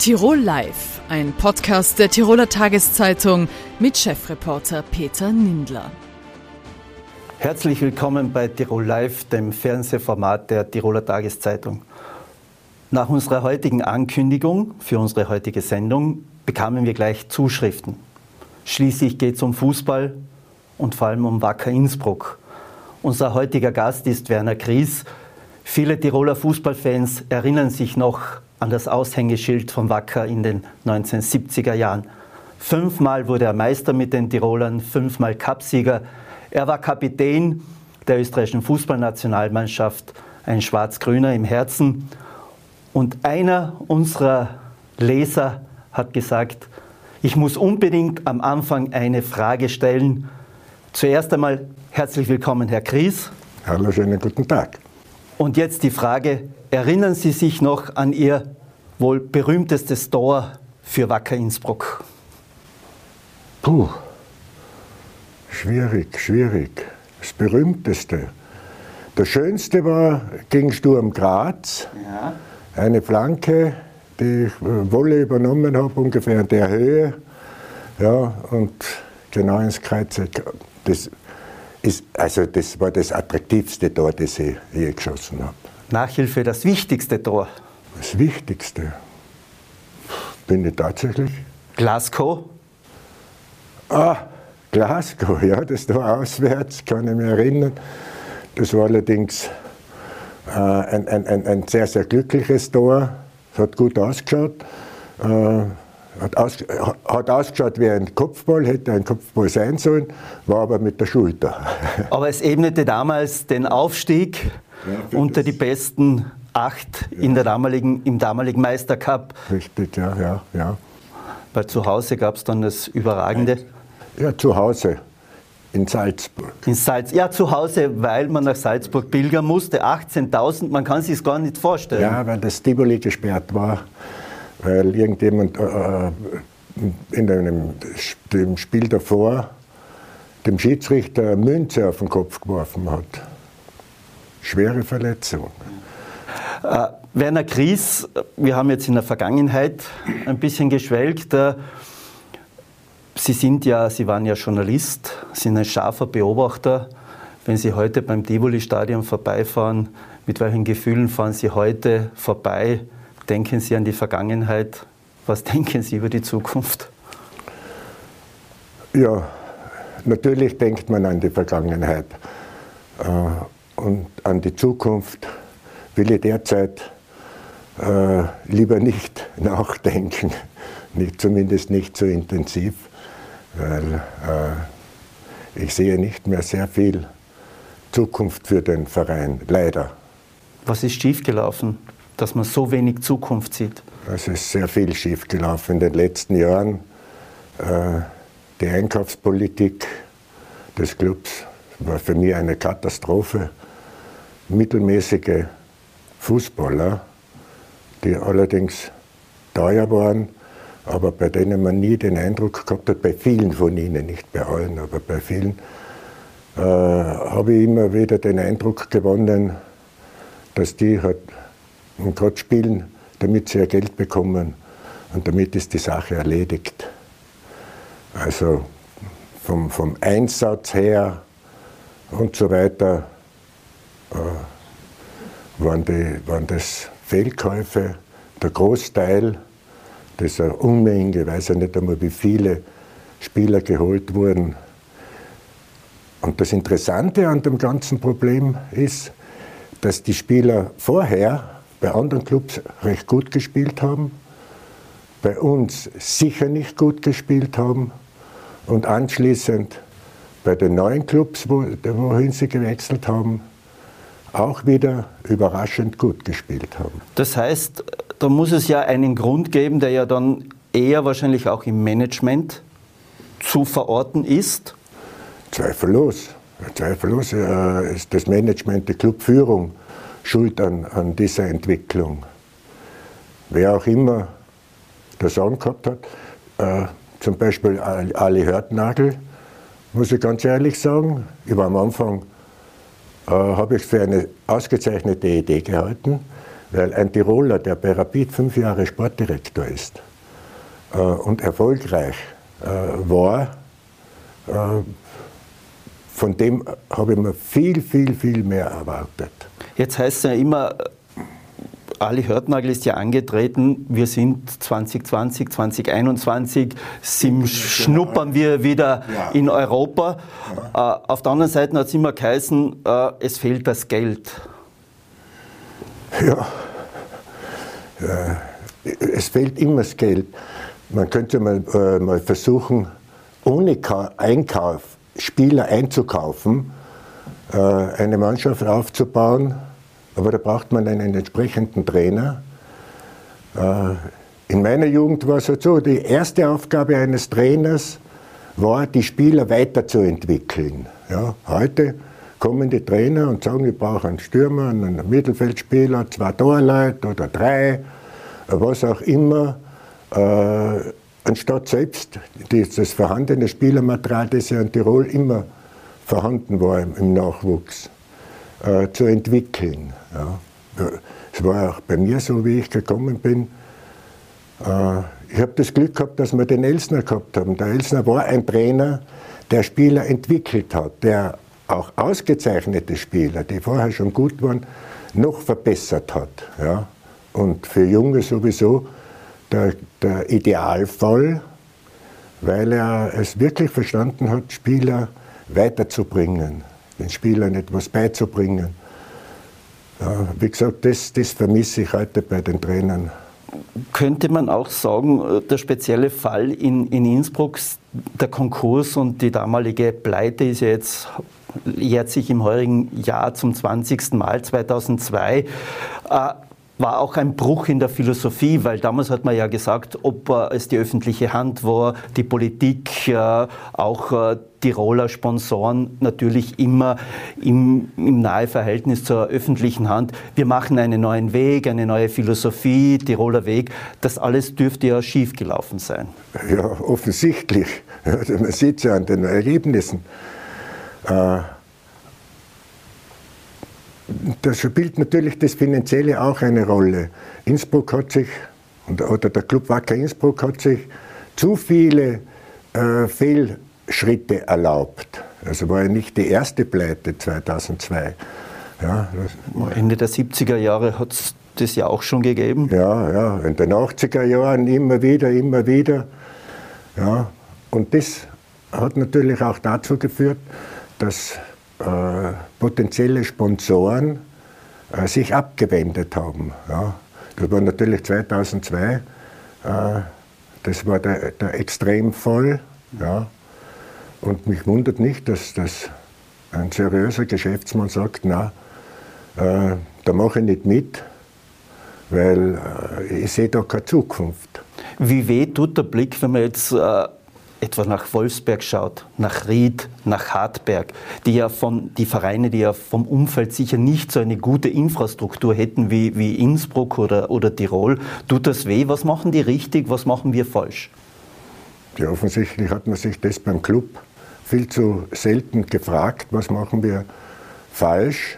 Tirol Live, ein Podcast der Tiroler Tageszeitung mit Chefreporter Peter Nindler. Herzlich willkommen bei Tirol Live, dem Fernsehformat der Tiroler Tageszeitung. Nach unserer heutigen Ankündigung für unsere heutige Sendung bekamen wir gleich Zuschriften. Schließlich geht es um Fußball und vor allem um Wacker Innsbruck. Unser heutiger Gast ist Werner Gries. Viele Tiroler Fußballfans erinnern sich noch an das Aushängeschild von Wacker in den 1970er Jahren. Fünfmal wurde er Meister mit den Tirolern, fünfmal Cupsieger. Er war Kapitän der österreichischen Fußballnationalmannschaft, ein Schwarz-Grüner im Herzen. Und einer unserer Leser hat gesagt, ich muss unbedingt am Anfang eine Frage stellen. Zuerst einmal herzlich willkommen, Herr Kries. Hallo, schönen guten Tag. Und jetzt die Frage, erinnern Sie sich noch an Ihr wohl berühmtestes Tor für Wacker Innsbruck? Puh, schwierig, schwierig. Das berühmteste. Das schönste war gegen Sturm Graz. Ja. Eine Flanke, die ich Wolle übernommen habe, ungefähr in der Höhe. Ja, und genau ins Kreuz. Das, ist, also das war das attraktivste Tor, das ich je geschossen habe. Nachhilfe das wichtigste Tor? Das Wichtigste bin ich tatsächlich. Glasgow? Ah, Glasgow, ja, das war auswärts, kann ich mich erinnern. Das war allerdings äh, ein, ein, ein, ein, sehr, sehr glückliches Tor. Es hat gut ausgeschaut. Äh, hat, aus, hat ausgeschaut wie ein Kopfball, hätte ein Kopfball sein sollen, war aber mit der Schulter. Aber es ebnete damals den Aufstieg ja, unter die besten acht ja. in der damaligen, im damaligen Meistercup. Richtig, ja, ja, ja. Weil zu Hause gab es dann das Überragende. Ja, zu Hause. In Salzburg. In Salz ja, zu Hause, weil man nach Salzburg pilgern musste. 18.000, man kann sich es gar nicht vorstellen. Ja, weil das Tivoli gesperrt war weil irgendjemand äh, äh, in einem dem Spiel davor dem Schiedsrichter eine Münze auf den Kopf geworfen hat. Schwere Verletzung. Äh, Werner Gries, wir haben jetzt in der Vergangenheit ein bisschen geschwelgt. Äh, Sie sind ja, Sie waren ja Journalist, sind ein scharfer Beobachter. Wenn Sie heute beim Tivoli-Stadion vorbeifahren, mit welchen Gefühlen fahren Sie heute vorbei? Denken Sie an die Vergangenheit? Was denken Sie über die Zukunft? Ja, natürlich denkt man an die Vergangenheit. Äh, und an die Zukunft will ich derzeit äh, lieber nicht nachdenken, nicht, zumindest nicht so intensiv, weil äh, ich sehe nicht mehr sehr viel Zukunft für den Verein, leider. Was ist schiefgelaufen? dass man so wenig Zukunft sieht? Es ist sehr viel schiefgelaufen in den letzten Jahren. Äh, die Einkaufspolitik des Clubs war für mich eine Katastrophe. Mittelmäßige Fußballer, die allerdings teuer waren, aber bei denen man nie den Eindruck gehabt hat, bei vielen von ihnen, nicht bei allen, aber bei vielen, äh, habe ich immer wieder den Eindruck gewonnen, dass die halt und gerade spielen, damit sie ja Geld bekommen und damit ist die Sache erledigt. Also vom, vom Einsatz her und so weiter äh, waren, die, waren das Fehlkäufe. Der Großteil dieser Unmenge, weiß ja nicht einmal, wie viele Spieler geholt wurden. Und das Interessante an dem ganzen Problem ist, dass die Spieler vorher bei anderen Clubs recht gut gespielt haben, bei uns sicher nicht gut gespielt haben und anschließend bei den neuen Clubs, wohin sie gewechselt haben, auch wieder überraschend gut gespielt haben. Das heißt, da muss es ja einen Grund geben, der ja dann eher wahrscheinlich auch im Management zu verorten ist. Zweifellos. Zweifellos äh, ist das Management, die Clubführung schuld an, an dieser Entwicklung. Wer auch immer das angehabt hat, äh, zum Beispiel Ali Hörtnagel, muss ich ganz ehrlich sagen, ich war am Anfang, habe ich es für eine ausgezeichnete Idee gehalten, Weil ein Tiroler, der bei Rapid fünf Jahre Sportdirektor ist äh, und erfolgreich äh, war, äh, von dem habe ich mir viel, viel, viel mehr erwartet. Jetzt heißt es ja immer, Ali Hörtnagel ist ja angetreten, wir sind 2020, 2021, sim schnuppern wir wieder ja. in Europa. Ja. Äh, auf der anderen Seite hat es immer geheißen, äh, es fehlt das Geld. Ja, äh, es fehlt immer das Geld. Man könnte mal, äh, mal versuchen, ohne Ka Einkauf Spieler einzukaufen, äh, eine Mannschaft aufzubauen, aber da braucht man einen entsprechenden Trainer. Äh, in meiner Jugend war es halt so, die erste Aufgabe eines Trainers war, die Spieler weiterzuentwickeln. Ja, heute kommen die Trainer und sagen, ich brauche einen Stürmer, einen Mittelfeldspieler, zwei Torleute oder drei, was auch immer, äh, anstatt selbst das vorhandene Spielermaterial, das ja in Tirol immer vorhanden war im Nachwuchs, äh, zu entwickeln. Ja. Es war auch bei mir so, wie ich gekommen bin. Äh, ich habe das Glück gehabt, dass wir den Elsner gehabt haben. Der Elsner war ein Trainer, der Spieler entwickelt hat, der auch ausgezeichnete Spieler, die vorher schon gut waren, noch verbessert hat. Ja. Und für Junge sowieso der, der Idealfall, weil er es wirklich verstanden hat, Spieler weiterzubringen den Spielern etwas beizubringen. Ja, wie gesagt, das, das vermisse ich heute bei den Trainern. Könnte man auch sagen, äh, der spezielle Fall in, in Innsbruck, der Konkurs und die damalige Pleite ist ja jetzt jährt sich im heurigen Jahr zum 20. Mal 2002. Äh, war auch ein Bruch in der Philosophie, weil damals hat man ja gesagt, ob es die öffentliche Hand war, die Politik, äh, auch äh, Tiroler Sponsoren natürlich immer im, im nahe Verhältnis zur öffentlichen Hand. Wir machen einen neuen Weg, eine neue Philosophie, Tiroler Weg. Das alles dürfte ja schiefgelaufen sein. Ja, offensichtlich. Man sieht es ja an den Ergebnissen. Äh, da spielt natürlich das Finanzielle auch eine Rolle. Innsbruck hat sich, oder der Club Wacker Innsbruck hat sich zu viele äh, Fehlschritte erlaubt. Also war ja nicht die erste Pleite 2002. Ja, Ende der 70er Jahre hat es das ja auch schon gegeben. Ja, ja, in den 80er Jahren immer wieder, immer wieder. Ja, und das hat natürlich auch dazu geführt, dass äh, potenzielle Sponsoren äh, sich abgewendet haben. Ja. Das war natürlich 2002, äh, das war der, der Extremfall. Ja. Und mich wundert nicht, dass, dass ein seriöser Geschäftsmann sagt, na, äh, da mache ich nicht mit, weil äh, ich sehe da keine Zukunft. Wie weh tut der Blick, wenn man jetzt äh, etwa nach Wolfsberg schaut, nach Ried, nach Hartberg, die ja von, die Vereine, die ja vom Umfeld sicher nicht so eine gute Infrastruktur hätten wie, wie Innsbruck oder, oder Tirol, tut das weh? Was machen die richtig, was machen wir falsch? Ja, offensichtlich hat man sich das beim Club viel zu selten gefragt, was machen wir falsch.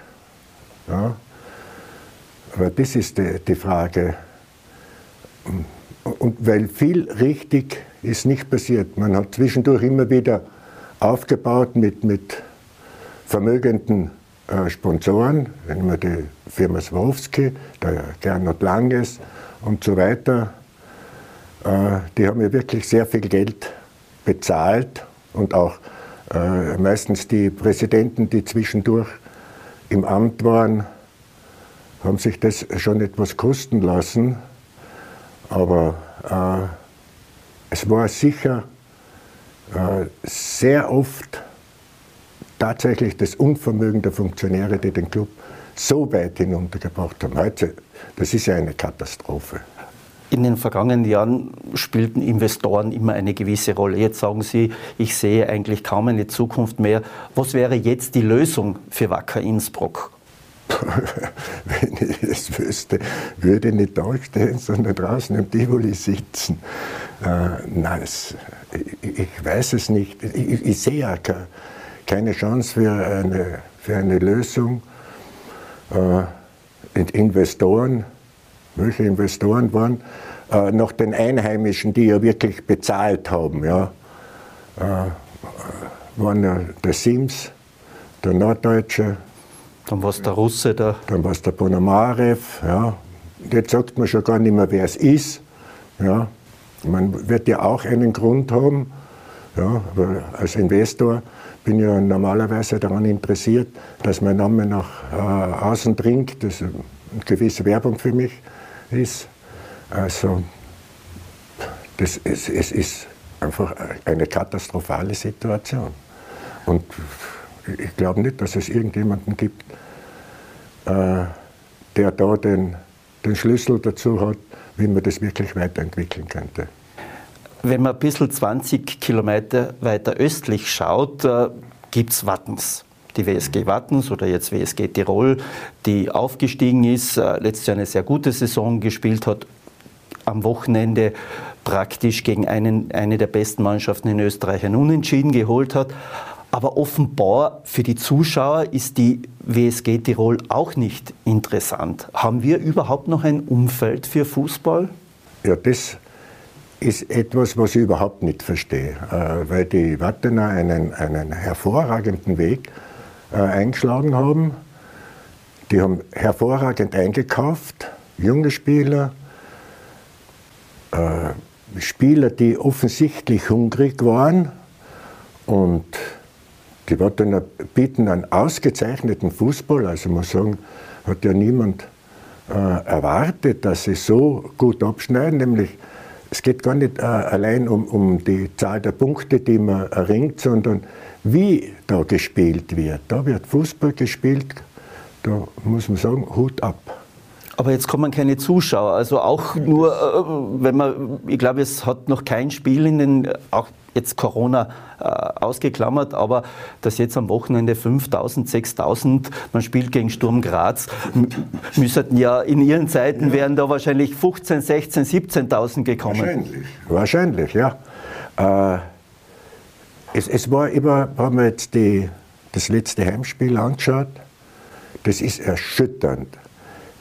Ja. Aber das ist die, die Frage. Und weil viel richtig ist nicht passiert. Man hat zwischendurch immer wieder aufgebaut mit, mit vermögenden äh, Sponsoren, wenn man die Firma Swarovski, der Gernot Langes und so weiter, äh, die haben ja wirklich sehr viel Geld bezahlt und auch äh, meistens die Präsidenten, die zwischendurch im Amt waren, haben sich das schon etwas kosten lassen. Aber äh, es war sicher äh, sehr oft tatsächlich das Unvermögen der Funktionäre, die den Club so weit hinuntergebracht haben. Heute, das ist ja eine Katastrophe. In den vergangenen Jahren spielten Investoren immer eine gewisse Rolle. Jetzt sagen Sie, ich sehe eigentlich kaum eine Zukunft mehr. Was wäre jetzt die Lösung für Wacker Innsbruck? Wenn ich es wüsste, würde ich nicht da stehen, sondern draußen im Tivoli sitzen. Äh, nein, das, ich, ich, weiß es nicht. Ich, ich sehe ja keine Chance für eine, für eine Lösung. Äh, Investoren welche Investoren waren, äh, noch den Einheimischen, die ja wirklich bezahlt haben. Ja. Äh, waren ja der Sims, der Norddeutsche. Dann war es der Russe da. Dann war es der Ponomarev. Ja. Jetzt sagt man schon gar nicht mehr, wer es ist. Ja. Man wird ja auch einen Grund haben. Ja, als Investor bin ich ja normalerweise daran interessiert, dass mein Name nach äh, außen dringt, dass eine gewisse Werbung für mich ist. Also das, es, es ist einfach eine katastrophale Situation. Und ich glaube nicht, dass es irgendjemanden gibt, äh, der da den, den Schlüssel dazu hat, wie man das wirklich weiterentwickeln könnte. Wenn man ein bisschen 20 Kilometer weiter östlich schaut, äh, gibt es Wattens. Die WSG Wattens oder jetzt WSG Tirol, die aufgestiegen ist, äh, letztes Jahr eine sehr gute Saison gespielt hat, am Wochenende praktisch gegen einen, eine der besten Mannschaften in Österreich ein Unentschieden geholt hat. Aber offenbar für die Zuschauer ist die WSG Tirol auch nicht interessant. Haben wir überhaupt noch ein Umfeld für Fußball? Ja, das ist etwas, was ich überhaupt nicht verstehe, äh, weil die Wattener einen, einen hervorragenden Weg äh, eingeschlagen haben. Die haben hervorragend eingekauft, junge Spieler, äh, Spieler, die offensichtlich hungrig waren und die Wattener bieten einen ausgezeichneten Fußball. Also muss sagen, hat ja niemand äh, erwartet, dass sie so gut abschneiden. Nämlich, es geht gar nicht äh, allein um, um die Zahl der Punkte, die man erringt, sondern wie da gespielt wird. Da wird Fußball gespielt, da muss man sagen, Hut ab. Aber jetzt kommen keine Zuschauer. Also auch nur, äh, wenn man, ich glaube, es hat noch kein Spiel in den, auch jetzt Corona äh, ausgeklammert, aber dass jetzt am Wochenende 5000, 6000, man spielt gegen Sturm Graz, müssten ja in ihren Zeiten ja. wären da wahrscheinlich 15, 16, 17.000 gekommen. Wahrscheinlich, wahrscheinlich, ja. Äh, es, es, war immer, haben wir jetzt die, das letzte Heimspiel angeschaut, das ist erschütternd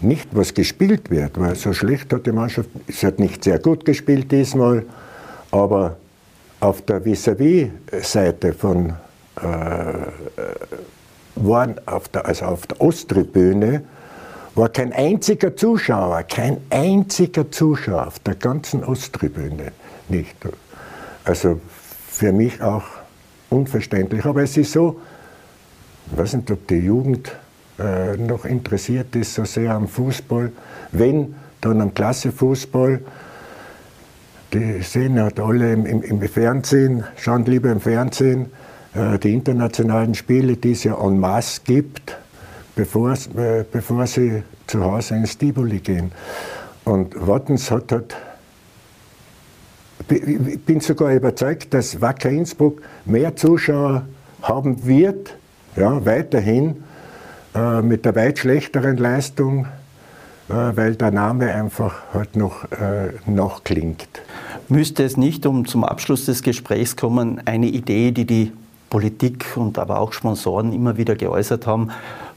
nicht, was gespielt wird, weil so schlecht hat die Mannschaft, es hat nicht sehr gut gespielt diesmal, aber auf der Vis-à-vis-Seite von, äh, waren auf der, also auf der Osttribüne, war kein einziger Zuschauer, kein einziger Zuschauer auf der ganzen Osttribüne nicht. Also für mich auch unverständlich. Aber es ist so, ich weiß nicht, ob die Jugend äh, noch interessiert ist, so sehr am Fußball. Wenn, dann am Klassefußball. Die sehen halt alle im, im, im Fernsehen, schauen lieber im Fernsehen äh, die internationalen Spiele, die es ja en masse gibt, bevor, äh, bevor sie zu Hause ins Tivoli gehen. Und Wattens hat halt bin sogar überzeugt, dass Wacker Innsbruck mehr Zuschauer haben wird, ja, weiterhin, äh, mit der weit schlechteren Leistung, äh, weil der Name einfach halt noch äh, nachklingt. Müsste es nicht, um zum Abschluss des Gesprächs kommen, eine Idee, die die Politik und aber auch Sponsoren immer wieder geäußert haben,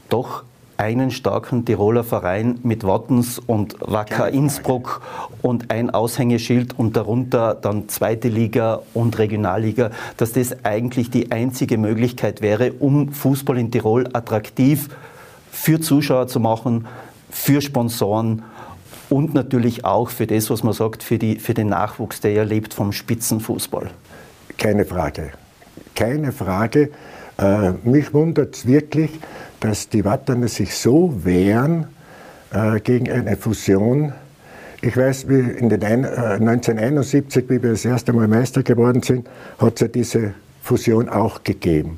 doch einen starken Tiroler Verein mit Wattens und Wacker Innsbruck und ein Aushängeschild und darunter dann zweite Liga und Regionalliga, dass das eigentlich die einzige Möglichkeit wäre, um Fußball in Tirol attraktiv für Zuschauer zu machen, für Sponsoren und natürlich auch für das, was man sagt, für, die, für den Nachwuchs, der ja lebt vom Spitzenfußball. Keine Frage. Keine Frage. Äh, mich wundert es wirklich, dass die Watterner sich so wehren äh, gegen eine Fusion. Ich weiß, wie in den ein, äh, 1971, wie wir das erste Mal Meister geworden sind, hat es ja diese Fusion auch gegeben.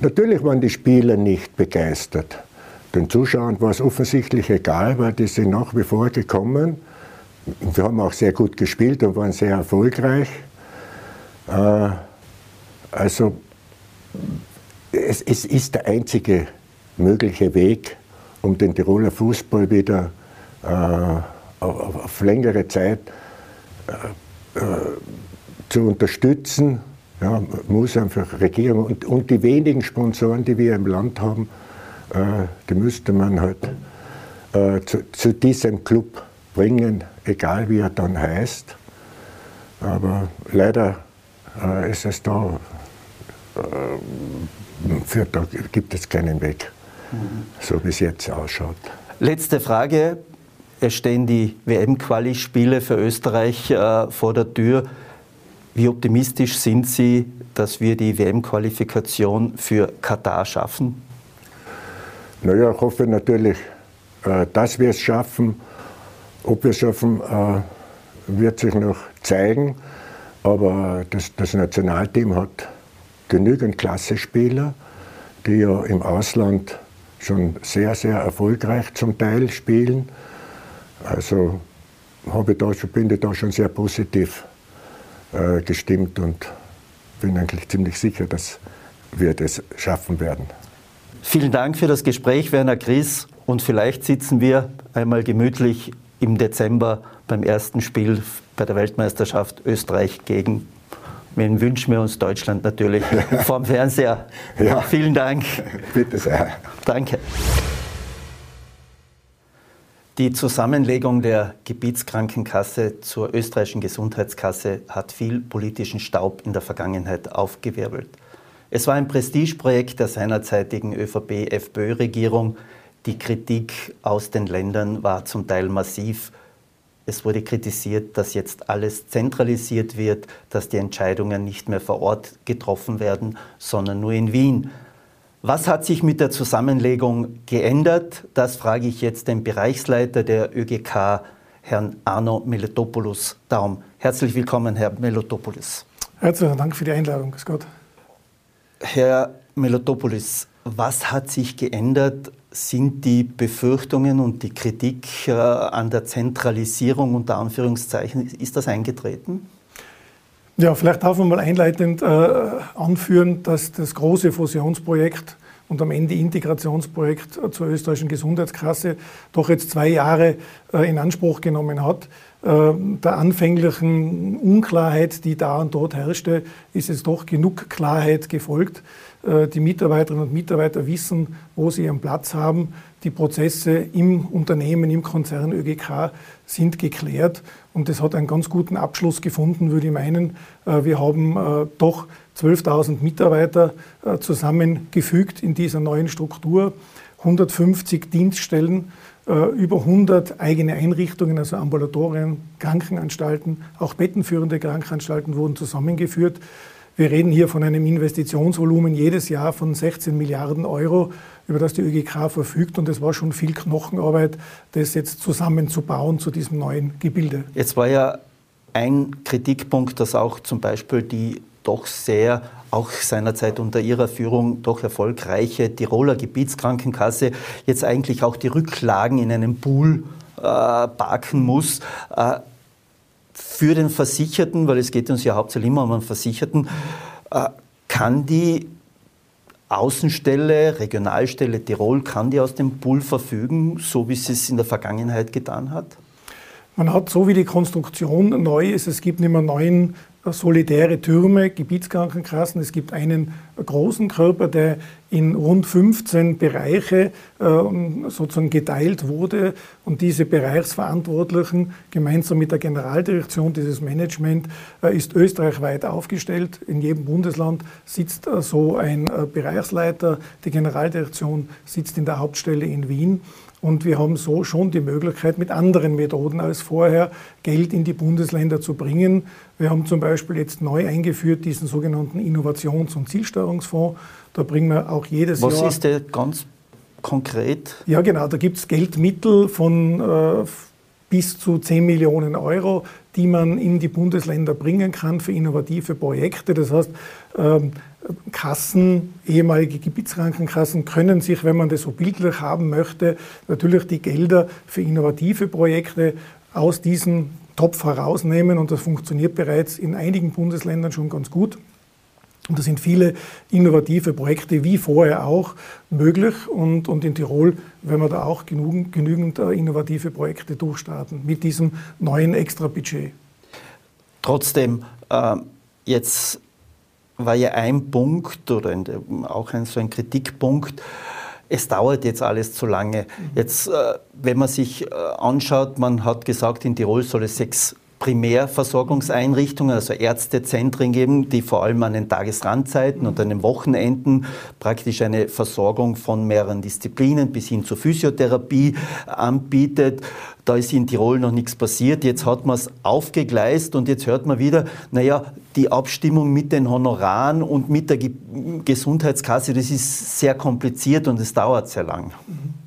Natürlich waren die Spieler nicht begeistert. Den Zuschauern war es offensichtlich egal, weil die sind nach wie vor gekommen. Wir haben auch sehr gut gespielt und waren sehr erfolgreich. Äh, also es, es ist der einzige mögliche Weg, um den Tiroler Fußball wieder äh, auf, auf, längere Zeit äh, äh, zu unterstützen. Ja, muss einfach Regierung und, und die wenigen Sponsoren, die wir im Land haben, äh, die müsste man halt äh, zu, zu, diesem Club bringen, egal wie er dann heißt. Aber leider äh, ist es da, äh, für, da gibt es keinen Weg. So wie es jetzt ausschaut. Letzte Frage. Es stehen die WM-Quali-Spiele für Österreich äh, vor der Tür. Wie optimistisch sind Sie, dass wir die WM-Qualifikation für Katar schaffen? Naja, ich hoffe natürlich, äh, dass wir es schaffen. Ob wir es schaffen, äh, wird sich noch zeigen. Aber das, das Nationalteam hat genügend Klassespieler, die ja im Ausland schon sehr, sehr erfolgreich zum Teil spielen. Also habe da, bin ich da schon sehr positiv äh, gestimmt und bin eigentlich ziemlich sicher, dass wir das schaffen werden. Vielen Dank für das Gespräch, Werner Chris. Und vielleicht sitzen wir einmal gemütlich im Dezember beim ersten Spiel bei der Weltmeisterschaft Österreich gegen, wen wünschen wir uns Deutschland natürlich, vorm Fernseher. Ja. Vielen Dank. Bitte sehr. Danke. Die Zusammenlegung der Gebietskrankenkasse zur österreichischen Gesundheitskasse hat viel politischen Staub in der Vergangenheit aufgewirbelt. Es war ein Prestigeprojekt der seinerzeitigen ÖVP-FPÖ-Regierung. Die Kritik aus den Ländern war zum Teil massiv. Es wurde kritisiert, dass jetzt alles zentralisiert wird, dass die Entscheidungen nicht mehr vor Ort getroffen werden, sondern nur in Wien. Was hat sich mit der Zusammenlegung geändert? Das frage ich jetzt den Bereichsleiter der ÖGK, Herrn Arno Melotopoulos. Darum herzlich willkommen, Herr Melotopoulos. Herzlichen Dank für die Einladung. Grüß Gott. Herr Melotopoulos, was hat sich geändert? Sind die Befürchtungen und die Kritik äh, an der Zentralisierung unter Anführungszeichen, ist das eingetreten? Ja, vielleicht darf man mal einleitend äh, anführen, dass das große Fusionsprojekt und am Ende Integrationsprojekt äh, zur österreichischen Gesundheitskasse doch jetzt zwei Jahre äh, in Anspruch genommen hat. Äh, der anfänglichen Unklarheit, die da und dort herrschte, ist es doch genug Klarheit gefolgt. Äh, die Mitarbeiterinnen und Mitarbeiter wissen, wo sie ihren Platz haben. Die Prozesse im Unternehmen, im Konzern ÖGK sind geklärt und es hat einen ganz guten Abschluss gefunden, würde ich meinen. Äh, wir haben äh, doch 12.000 Mitarbeiter zusammengefügt in dieser neuen Struktur, 150 Dienststellen, über 100 eigene Einrichtungen, also Ambulatorien, Krankenanstalten, auch bettenführende Krankenanstalten wurden zusammengeführt. Wir reden hier von einem Investitionsvolumen jedes Jahr von 16 Milliarden Euro, über das die ÖGK verfügt. Und es war schon viel Knochenarbeit, das jetzt zusammenzubauen zu diesem neuen Gebilde. Jetzt war ja ein Kritikpunkt, dass auch zum Beispiel die doch sehr, auch seinerzeit unter ihrer Führung doch erfolgreiche Tiroler Gebietskrankenkasse jetzt eigentlich auch die Rücklagen in einem Pool äh, parken muss. Äh, für den Versicherten, weil es geht uns ja hauptsächlich immer um einen Versicherten, äh, kann die Außenstelle, Regionalstelle Tirol, kann die aus dem Pool verfügen, so wie sie es in der Vergangenheit getan hat? Man hat so wie die Konstruktion neu ist, es gibt nicht mehr neun solitäre Türme, Gebietskrankenkassen. Es gibt einen großen Körper, der in rund 15 Bereiche äh, sozusagen geteilt wurde. Und diese Bereichsverantwortlichen gemeinsam mit der Generaldirektion, dieses Management, äh, ist österreichweit aufgestellt. In jedem Bundesland sitzt äh, so ein Bereichsleiter. Die Generaldirektion sitzt in der Hauptstelle in Wien. Und wir haben so schon die Möglichkeit, mit anderen Methoden als vorher Geld in die Bundesländer zu bringen. Wir haben zum Beispiel jetzt neu eingeführt diesen sogenannten Innovations- und Zielsteuerungsfonds. Da bringen wir auch jedes Was Jahr. Was ist der ganz konkret? Ja, genau. Da gibt es Geldmittel von äh, bis zu 10 Millionen Euro, die man in die Bundesländer bringen kann für innovative Projekte. Das heißt, ähm, Kassen, ehemalige Gebietskrankenkassen können sich, wenn man das so bildlich haben möchte, natürlich die Gelder für innovative Projekte aus diesem Topf herausnehmen und das funktioniert bereits in einigen Bundesländern schon ganz gut. Und da sind viele innovative Projekte wie vorher auch möglich. Und, und in Tirol werden wir da auch genügend, genügend äh, innovative Projekte durchstarten mit diesem neuen Extrabudget. Trotzdem, äh, jetzt war ja ein Punkt oder auch ein, so ein Kritikpunkt, es dauert jetzt alles zu lange. Jetzt, äh, wenn man sich äh, anschaut, man hat gesagt, in Tirol soll es sechs Primärversorgungseinrichtungen, also Ärztezentren geben, die vor allem an den Tagesrandzeiten und an den Wochenenden praktisch eine Versorgung von mehreren Disziplinen bis hin zur Physiotherapie anbietet. Da ist in Tirol noch nichts passiert. Jetzt hat man es aufgegleist und jetzt hört man wieder, naja, die Abstimmung mit den Honoraren und mit der Gesundheitskasse, das ist sehr kompliziert und es dauert sehr lang. Mhm.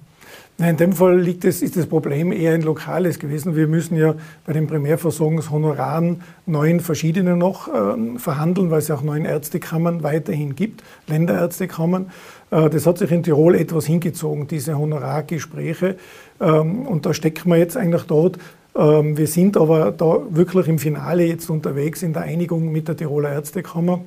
Nein, in dem Fall liegt es, ist das Problem eher ein lokales gewesen. Wir müssen ja bei den Primärversorgungshonoraren neun verschiedene noch äh, verhandeln, weil es ja auch neun Ärztekammern weiterhin gibt, Länderärztekammern. Äh, das hat sich in Tirol etwas hingezogen, diese Honorargespräche. Ähm, und da stecken wir jetzt eigentlich dort. Ähm, wir sind aber da wirklich im Finale jetzt unterwegs in der Einigung mit der Tiroler Ärztekammer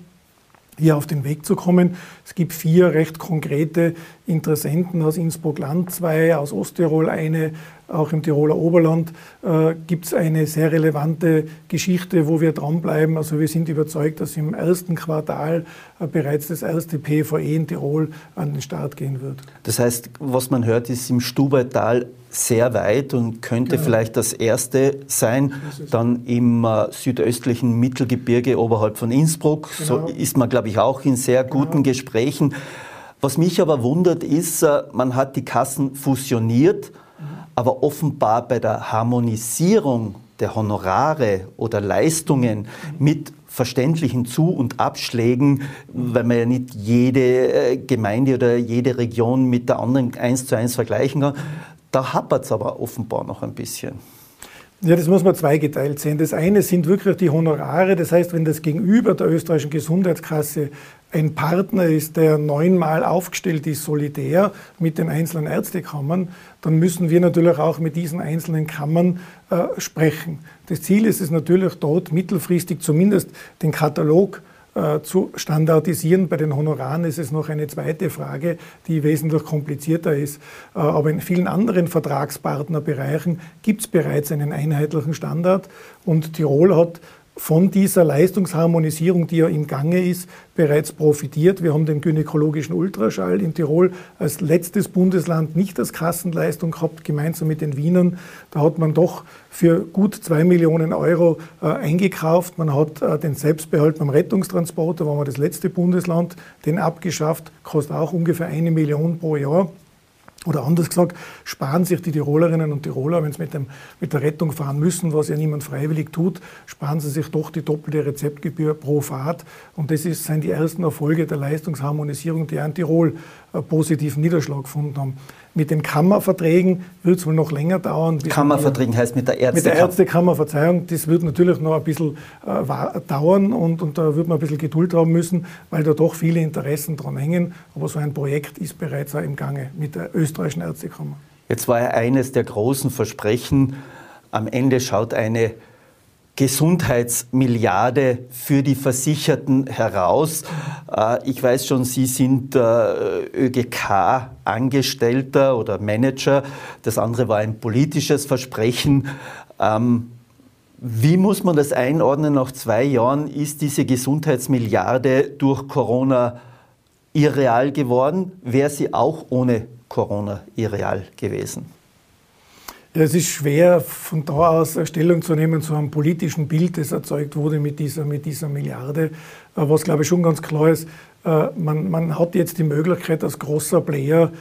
hier auf den Weg zu kommen. Es gibt vier recht konkrete Interessenten aus Innsbruck-Land, zwei aus Osttirol, eine auch im Tiroler Oberland äh, gibt es eine sehr relevante Geschichte, wo wir dranbleiben. Also wir sind überzeugt, dass im ersten Quartal äh, bereits das erste PVE in Tirol an den Start gehen wird. Das heißt, was man hört, ist im Stubaital sehr weit und könnte ja. vielleicht das erste sein. Dann im äh, südöstlichen Mittelgebirge oberhalb von Innsbruck. Genau. So ist man, glaube ich, auch in sehr guten genau. Gesprächen. Was mich aber wundert, ist, äh, man hat die Kassen fusioniert aber offenbar bei der Harmonisierung der Honorare oder Leistungen mit verständlichen Zu- und Abschlägen, weil man ja nicht jede äh, Gemeinde oder jede Region mit der anderen eins zu eins vergleichen kann. Da hapert es aber offenbar noch ein bisschen. Ja, das muss man zweigeteilt sehen. Das eine sind wirklich die Honorare. Das heißt, wenn das Gegenüber der österreichischen Gesundheitskasse ein Partner ist, der neunmal aufgestellt ist, solidär mit den einzelnen Ärztekammern, dann müssen wir natürlich auch mit diesen einzelnen Kammern äh, sprechen. Das Ziel ist es natürlich dort mittelfristig zumindest den Katalog äh, zu standardisieren. Bei den Honoraren ist es noch eine zweite Frage, die wesentlich komplizierter ist. Äh, aber in vielen anderen Vertragspartnerbereichen gibt es bereits einen einheitlichen Standard und Tirol hat von dieser Leistungsharmonisierung, die ja im Gange ist, bereits profitiert. Wir haben den gynäkologischen Ultraschall in Tirol als letztes Bundesland nicht als Kassenleistung gehabt, gemeinsam mit den Wienern. Da hat man doch für gut zwei Millionen Euro äh, eingekauft. Man hat äh, den Selbstbehalt beim Rettungstransporter, waren wir das letzte Bundesland, den abgeschafft, kostet auch ungefähr eine Million pro Jahr. Oder anders gesagt, sparen sich die Tirolerinnen und Tiroler, wenn sie mit, dem, mit der Rettung fahren müssen, was ja niemand freiwillig tut, sparen sie sich doch die doppelte Rezeptgebühr pro Fahrt. Und das ist, sind die ersten Erfolge der Leistungsharmonisierung, die in Tirol äh, positiven Niederschlag gefunden haben. Mit den Kammerverträgen wird es wohl noch länger dauern. Kammerverträgen heißt mit der Ärztekammer? Mit der Ärztekammer, Verzeihung, das wird natürlich noch ein bisschen äh, dauern und, und da wird man ein bisschen Geduld haben müssen, weil da doch viele Interessen dran hängen. Aber so ein Projekt ist bereits auch im Gange mit der österreichischen Ärztekammer. Jetzt war ja eines der großen Versprechen, am Ende schaut eine Gesundheitsmilliarde für die Versicherten heraus. Äh, ich weiß schon, Sie sind äh, ÖGK-Angestellter oder Manager. Das andere war ein politisches Versprechen. Ähm, wie muss man das einordnen? Nach zwei Jahren ist diese Gesundheitsmilliarde durch Corona irreal geworden. Wäre sie auch ohne Corona irreal gewesen? Es ist schwer, von da aus Stellung zu nehmen zu einem politischen Bild, das erzeugt wurde mit dieser, mit dieser Milliarde. Äh, was, glaube ich, schon ganz klar ist, äh, man, man hat jetzt die Möglichkeit, als großer Player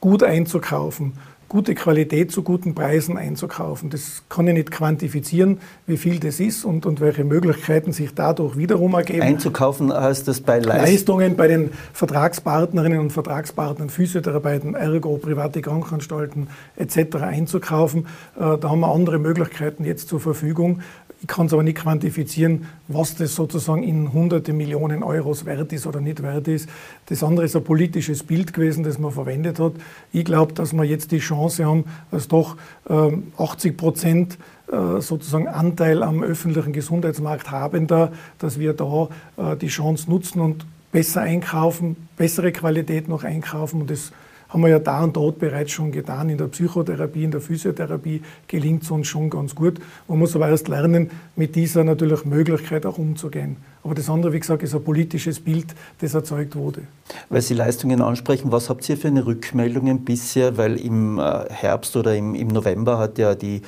gut einzukaufen gute Qualität zu guten Preisen einzukaufen. Das kann ich nicht quantifizieren, wie viel das ist und, und welche Möglichkeiten sich dadurch wiederum ergeben. Einzukaufen heißt das bei Leist Leistungen bei den Vertragspartnerinnen und Vertragspartnern, Physiotherapeuten, Ergo, private Krankenanstalten etc. einzukaufen. Äh, da haben wir andere Möglichkeiten jetzt zur Verfügung. Ich kann es aber nicht quantifizieren, was das sozusagen in hunderte Millionen Euros wert ist oder nicht wert ist. Das andere ist ein politisches Bild gewesen, das man verwendet hat. Ich glaube, dass wir jetzt die Chance haben, dass doch 80 ähm, Prozent äh, sozusagen Anteil am öffentlichen Gesundheitsmarkt haben da, dass wir da äh, die Chance nutzen und besser einkaufen, bessere Qualität noch einkaufen und das haben wir ja da und dort bereits schon getan. In der Psychotherapie, in der Physiotherapie gelingt es uns schon ganz gut. Man muss aber erst lernen, mit dieser natürlich Möglichkeit auch umzugehen. Aber das andere, wie gesagt, ist ein politisches Bild, das erzeugt wurde. Weil Sie Leistungen ansprechen, was habt ihr für eine Rückmeldungen bisher? Weil im äh, Herbst oder im, im November hat ja die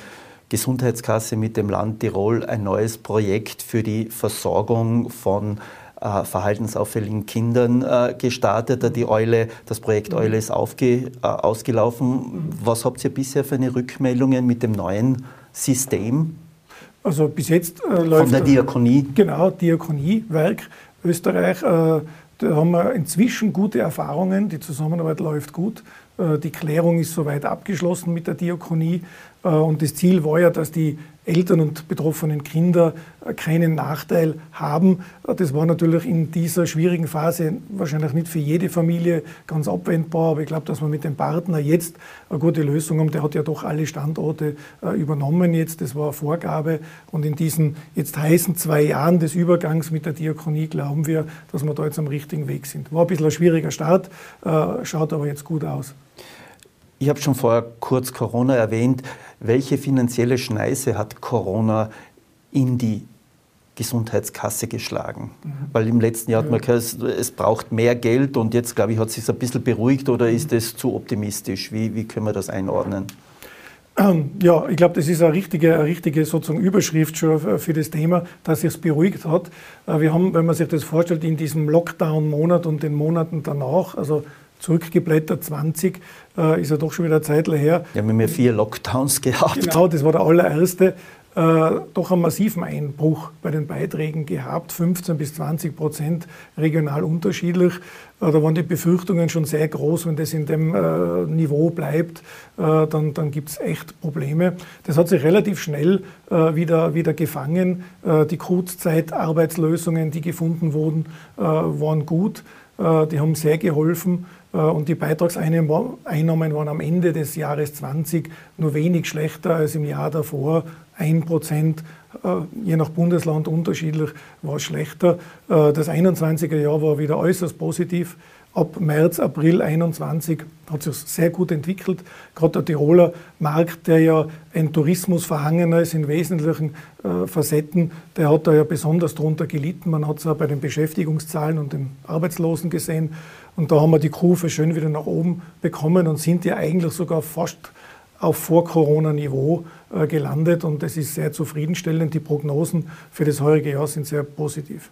Gesundheitskasse mit dem Land Tirol ein neues Projekt für die Versorgung von äh, verhaltensauffälligen Kindern äh, gestartet. Die Eule, das Projekt Eule ist aufge, äh, ausgelaufen. Was habt ihr bisher für eine Rückmeldungen mit dem neuen System? Also bis jetzt äh, läuft. Von der Diakonie? Genau, Diakoniewerk Österreich. Äh, da haben wir inzwischen gute Erfahrungen. Die Zusammenarbeit läuft gut. Äh, die Klärung ist soweit abgeschlossen mit der Diakonie. Äh, und das Ziel war ja, dass die Eltern und betroffenen Kinder äh, keinen Nachteil haben. Das war natürlich in dieser schwierigen Phase wahrscheinlich nicht für jede Familie ganz abwendbar, aber ich glaube, dass wir mit dem Partner jetzt eine gute Lösung haben. Der hat ja doch alle Standorte übernommen jetzt, das war eine Vorgabe. Und in diesen jetzt heißen zwei Jahren des Übergangs mit der Diakonie glauben wir, dass wir da jetzt am richtigen Weg sind. War ein bisschen ein schwieriger Start, schaut aber jetzt gut aus. Ich habe schon vorher kurz Corona erwähnt. Welche finanzielle Schneise hat Corona in die Gesundheitskasse geschlagen? Mhm. Weil im letzten Jahr hat man gehört, es, es braucht mehr Geld und jetzt, glaube ich, hat es sich ein bisschen beruhigt oder ist es zu optimistisch? Wie, wie können wir das einordnen? Ja, ich glaube, das ist eine richtige, eine richtige sozusagen Überschrift schon für das Thema, dass sich es beruhigt hat. Äh, wir haben, wenn man sich das vorstellt, in diesem Lockdown-Monat und den Monaten danach, also zurückgeblättert 20, äh, ist ja doch schon wieder eine Zeit her. Wir haben ja vier Lockdowns gehabt. Genau, das war der allererste. Äh, doch einen massiven Einbruch bei den Beiträgen gehabt, 15 bis 20 Prozent regional unterschiedlich. Äh, da waren die Befürchtungen schon sehr groß, wenn das in dem äh, Niveau bleibt, äh, dann, dann gibt es echt Probleme. Das hat sich relativ schnell äh, wieder, wieder gefangen. die Kurzzeitarbeitslösungen, die gefunden wurden, waren gut. die haben sehr geholfen. Äh, und die Beitragseinnahmen waren am Ende des Jahres 20 nur wenig schlechter als im Jahr davor. Ein Prozent, äh, je nach Bundesland unterschiedlich, war schlechter. Äh, das 21er Jahr war wieder äußerst positiv. Ab März, April 21 hat sich sehr gut entwickelt. Gerade der Tiroler Markt, der ja ein Tourismusverhangener ist in wesentlichen Facetten, der hat da ja besonders darunter gelitten. Man hat es ja bei den Beschäftigungszahlen und den Arbeitslosen gesehen. Und da haben wir die Kurve schön wieder nach oben bekommen und sind ja eigentlich sogar fast auf Vor-Corona-Niveau äh, gelandet. Und das ist sehr zufriedenstellend. Die Prognosen für das heurige Jahr sind sehr positiv.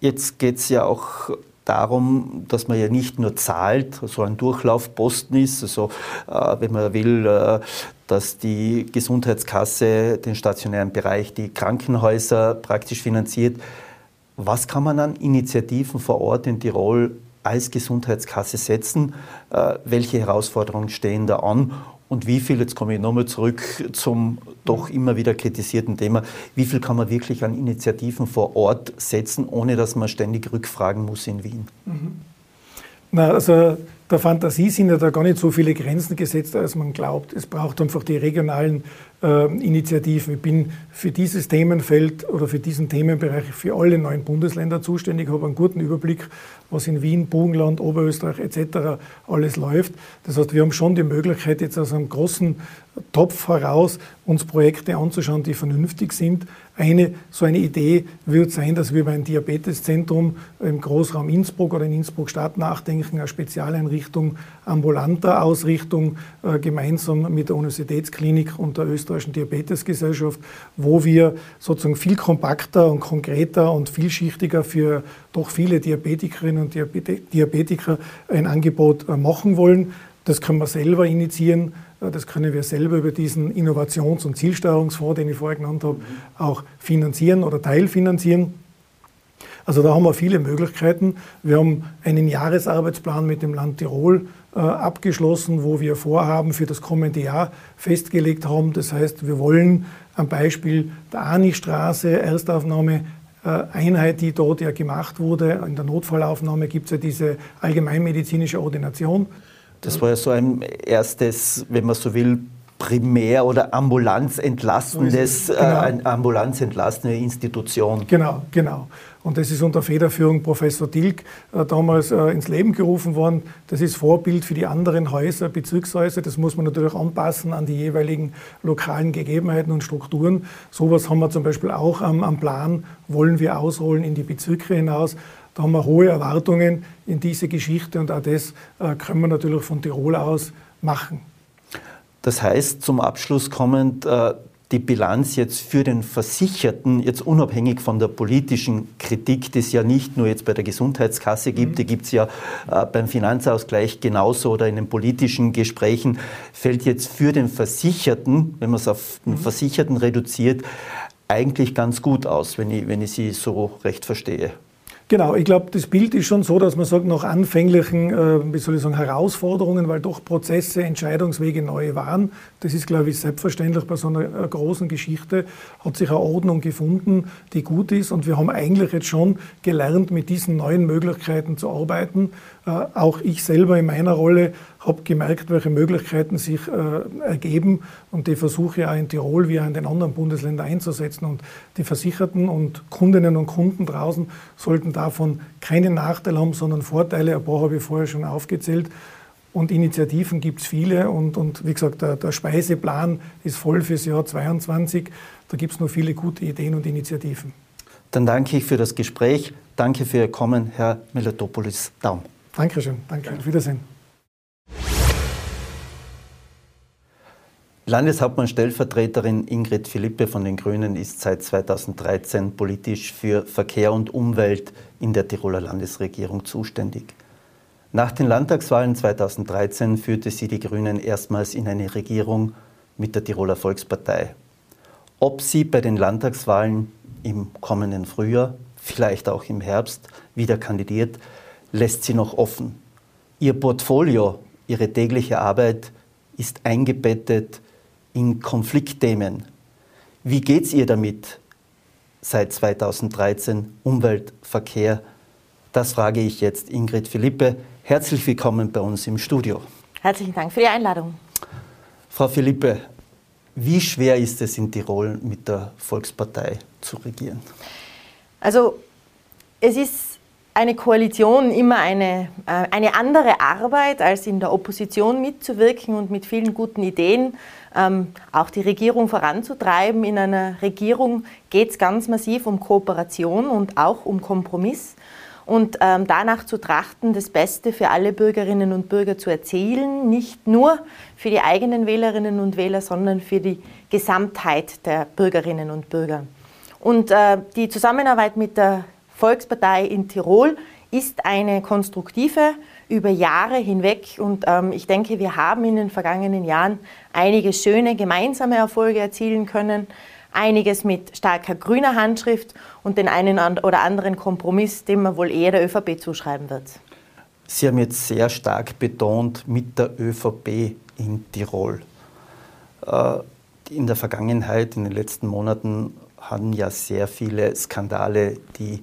Jetzt geht es ja auch darum, dass man ja nicht nur zahlt, so ein Durchlaufposten ist, also äh, wenn man will, äh, dass die Gesundheitskasse den stationären Bereich, die Krankenhäuser praktisch finanziert, was kann man an Initiativen vor Ort in Tirol als Gesundheitskasse setzen? Äh, welche Herausforderungen stehen da an? Und wie viel, jetzt komme ich nochmal zurück zum doch immer wieder kritisierten Thema, wie viel kann man wirklich an Initiativen vor Ort setzen, ohne dass man ständig rückfragen muss in Wien? Mhm. Na, also der Fantasie sind ja da gar nicht so viele Grenzen gesetzt, als man glaubt. Es braucht einfach die regionalen äh, Initiativen. Ich bin für dieses Themenfeld oder für diesen Themenbereich für alle neun Bundesländer zuständig, habe einen guten Überblick, was in Wien, Burgenland, Oberösterreich etc. alles läuft. Das heißt, wir haben schon die Möglichkeit, jetzt aus einem großen Topf heraus uns Projekte anzuschauen, die vernünftig sind. Eine so eine Idee wird sein, dass wir beim Diabeteszentrum im Großraum Innsbruck oder in Innsbruck Stadt nachdenken, eine Spezialeinrichtung ambulanter Ausrichtung äh, gemeinsam mit der Universitätsklinik und der österreichischen Diabetesgesellschaft, wo wir sozusagen viel kompakter und konkreter und vielschichtiger für doch viele Diabetikerinnen und Diabetiker ein Angebot äh, machen wollen. Das können wir selber initiieren. Äh, das können wir selber über diesen Innovations- und Zielsteuerungsfonds, den ich vorher genannt habe, auch finanzieren oder teilfinanzieren. Also da haben wir viele Möglichkeiten. Wir haben einen Jahresarbeitsplan mit dem Land Tirol abgeschlossen, wo wir Vorhaben für das kommende Jahr festgelegt haben. Das heißt, wir wollen am Beispiel der Ani-Straße, Erstaufnahme, äh, Einheit, die dort ja gemacht wurde. In der Notfallaufnahme gibt es ja diese allgemeinmedizinische Ordination. Das war ja so ein erstes, wenn man so will, primär oder ambulanzentlastendes, so genau. äh, ambulanzentlastende Institution. Genau, genau. Und das ist unter Federführung Professor Dilk äh, damals äh, ins Leben gerufen worden. Das ist Vorbild für die anderen Häuser, Bezirkshäuser. Das muss man natürlich anpassen an die jeweiligen lokalen Gegebenheiten und Strukturen. Sowas haben wir zum Beispiel auch am, am Plan, wollen wir ausrollen in die Bezirke hinaus. Da haben wir hohe Erwartungen in diese Geschichte und auch das äh, können wir natürlich von Tirol aus machen. Das heißt, zum Abschluss kommend, äh, die Bilanz jetzt für den Versicherten, jetzt unabhängig von der politischen Kritik, die es ja nicht nur jetzt bei der Gesundheitskasse gibt, mhm. die gibt es ja äh, beim Finanzausgleich genauso oder in den politischen Gesprächen, fällt jetzt für den Versicherten, wenn man es auf den mhm. Versicherten reduziert, eigentlich ganz gut aus, wenn ich, wenn ich Sie so recht verstehe. Genau, ich glaube, das Bild ist schon so, dass man sagt, nach anfänglichen äh, wie soll ich sagen, Herausforderungen, weil doch Prozesse, Entscheidungswege neu waren, das ist, glaube ich, selbstverständlich bei so einer äh, großen Geschichte, hat sich eine Ordnung gefunden, die gut ist. Und wir haben eigentlich jetzt schon gelernt, mit diesen neuen Möglichkeiten zu arbeiten. Äh, auch ich selber in meiner Rolle habe gemerkt, welche Möglichkeiten sich äh, ergeben und die versuche auch in Tirol wie auch in den anderen Bundesländern einzusetzen. Und die Versicherten und Kundinnen und Kunden draußen sollten davon keinen Nachteil haben, sondern Vorteile. Ein paar habe ich vorher schon aufgezählt. Und Initiativen gibt es viele. Und, und wie gesagt, der, der Speiseplan ist voll fürs Jahr 2022. Da gibt es noch viele gute Ideen und Initiativen. Dann danke ich für das Gespräch. Danke für Ihr Kommen, Herr Melatopoulos. Daum. Dankeschön. Danke. Auf Wiedersehen. Landeshauptmann-Stellvertreterin Ingrid Philippe von den Grünen ist seit 2013 politisch für Verkehr und Umwelt in der Tiroler Landesregierung zuständig. Nach den Landtagswahlen 2013 führte sie die Grünen erstmals in eine Regierung mit der Tiroler Volkspartei. Ob sie bei den Landtagswahlen im kommenden Frühjahr, vielleicht auch im Herbst, wieder kandidiert, lässt sie noch offen. Ihr Portfolio, ihre tägliche Arbeit ist eingebettet in Konfliktthemen. Wie geht es ihr damit seit 2013 Umwelt, Verkehr? Das frage ich jetzt Ingrid Philippe. Herzlich willkommen bei uns im Studio. Herzlichen Dank für die Einladung. Frau Philippe, wie schwer ist es in Tirol mit der Volkspartei zu regieren? Also es ist eine Koalition immer eine, äh, eine andere Arbeit, als in der Opposition mitzuwirken und mit vielen guten Ideen ähm, auch die Regierung voranzutreiben. In einer Regierung geht es ganz massiv um Kooperation und auch um Kompromiss und ähm, danach zu trachten, das Beste für alle Bürgerinnen und Bürger zu erzielen, nicht nur für die eigenen Wählerinnen und Wähler, sondern für die Gesamtheit der Bürgerinnen und Bürger. Und äh, die Zusammenarbeit mit der Volkspartei in Tirol ist eine konstruktive über Jahre hinweg und ähm, ich denke, wir haben in den vergangenen Jahren einige schöne gemeinsame Erfolge erzielen können, einiges mit starker grüner Handschrift und den einen oder anderen Kompromiss, den man wohl eher der ÖVP zuschreiben wird. Sie haben jetzt sehr stark betont mit der ÖVP in Tirol. Äh, in der Vergangenheit, in den letzten Monaten, haben ja sehr viele Skandale die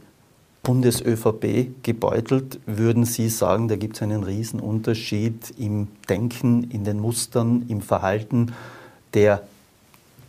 Bundes-ÖVP gebeutelt, würden Sie sagen, da gibt es einen Riesenunterschied im Denken, in den Mustern, im Verhalten der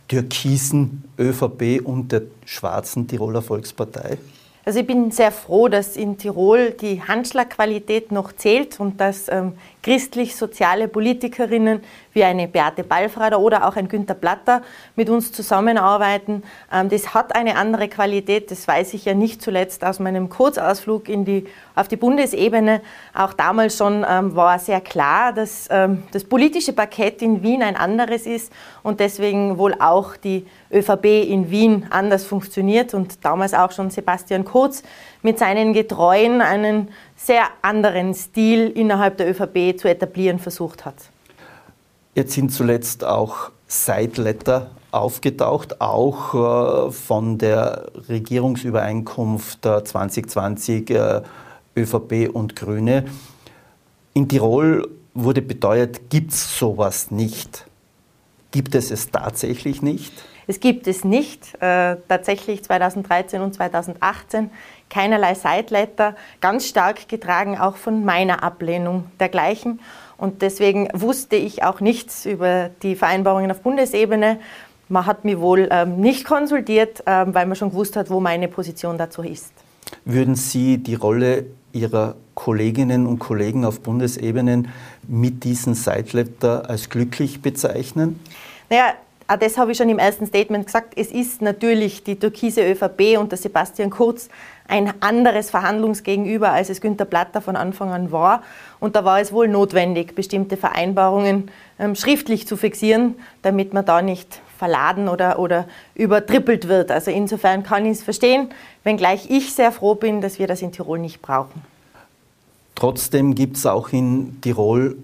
türkisen ÖVP und der schwarzen Tiroler Volkspartei? Also ich bin sehr froh, dass in Tirol die Handschlagqualität noch zählt und dass ähm, christlich-soziale Politikerinnen wie eine Beate Ballfrader oder auch ein Günter Platter mit uns zusammenarbeiten. Ähm, das hat eine andere Qualität, das weiß ich ja nicht zuletzt aus meinem Kurzausflug in die, auf die Bundesebene. Auch damals schon ähm, war sehr klar, dass ähm, das politische Parkett in Wien ein anderes ist und deswegen wohl auch die ÖVP in Wien anders funktioniert und damals auch schon Sebastian Kurz mit seinen Getreuen einen sehr anderen Stil innerhalb der ÖVP zu etablieren versucht hat. Jetzt sind zuletzt auch Sideletter aufgetaucht, auch äh, von der Regierungsübereinkunft 2020 äh, ÖVP und Grüne. In Tirol wurde beteuert, gibt es sowas nicht. Gibt es es tatsächlich nicht? Es gibt es nicht. Äh, tatsächlich 2013 und 2018 keinerlei Sideletter, ganz stark getragen auch von meiner Ablehnung dergleichen. Und deswegen wusste ich auch nichts über die Vereinbarungen auf Bundesebene. Man hat mich wohl ähm, nicht konsultiert, ähm, weil man schon gewusst hat, wo meine Position dazu ist. Würden Sie die Rolle Ihrer Kolleginnen und Kollegen auf Bundesebene mit diesem Sideletter als glücklich bezeichnen? Naja, auch das habe ich schon im ersten Statement gesagt. Es ist natürlich die türkise ÖVP und der Sebastian Kurz ein anderes Verhandlungsgegenüber, als es Günter Platter von Anfang an war. Und da war es wohl notwendig, bestimmte Vereinbarungen ähm, schriftlich zu fixieren, damit man da nicht verladen oder, oder übertrippelt wird. Also insofern kann ich es verstehen, wenngleich ich sehr froh bin, dass wir das in Tirol nicht brauchen. Trotzdem gibt es auch in Tirol